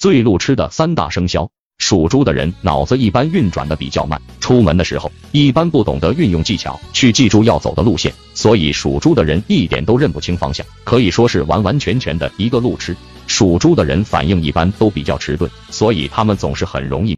最路痴的三大生肖属猪的人脑子一般运转的比较慢出门的时候一般不懂得运用技巧去记住要走的路线所以属猪的人一点都认不清方向可以说是完完全全的一个路痴。属猪的人反应一般都比较迟钝所以他们总是很容易